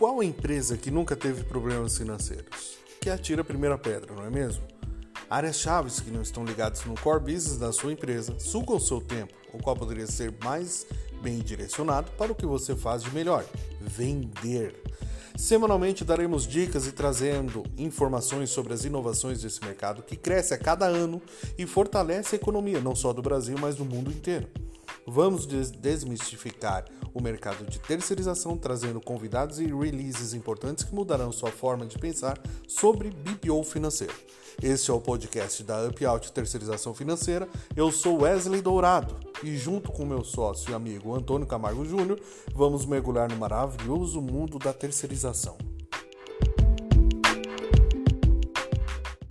qual empresa que nunca teve problemas financeiros? Que atira a primeira pedra, não é mesmo? Áreas chaves que não estão ligadas no core business da sua empresa sugam o seu tempo, o qual poderia ser mais bem direcionado para o que você faz de melhor: vender. Semanalmente daremos dicas e trazendo informações sobre as inovações desse mercado que cresce a cada ano e fortalece a economia não só do Brasil, mas do mundo inteiro. Vamos desmistificar o mercado de terceirização, trazendo convidados e releases importantes que mudarão sua forma de pensar sobre BPO financeiro. Este é o podcast da Up Out Terceirização Financeira. Eu sou Wesley Dourado e, junto com meu sócio e amigo Antônio Camargo Júnior, vamos mergulhar no maravilhoso mundo da terceirização.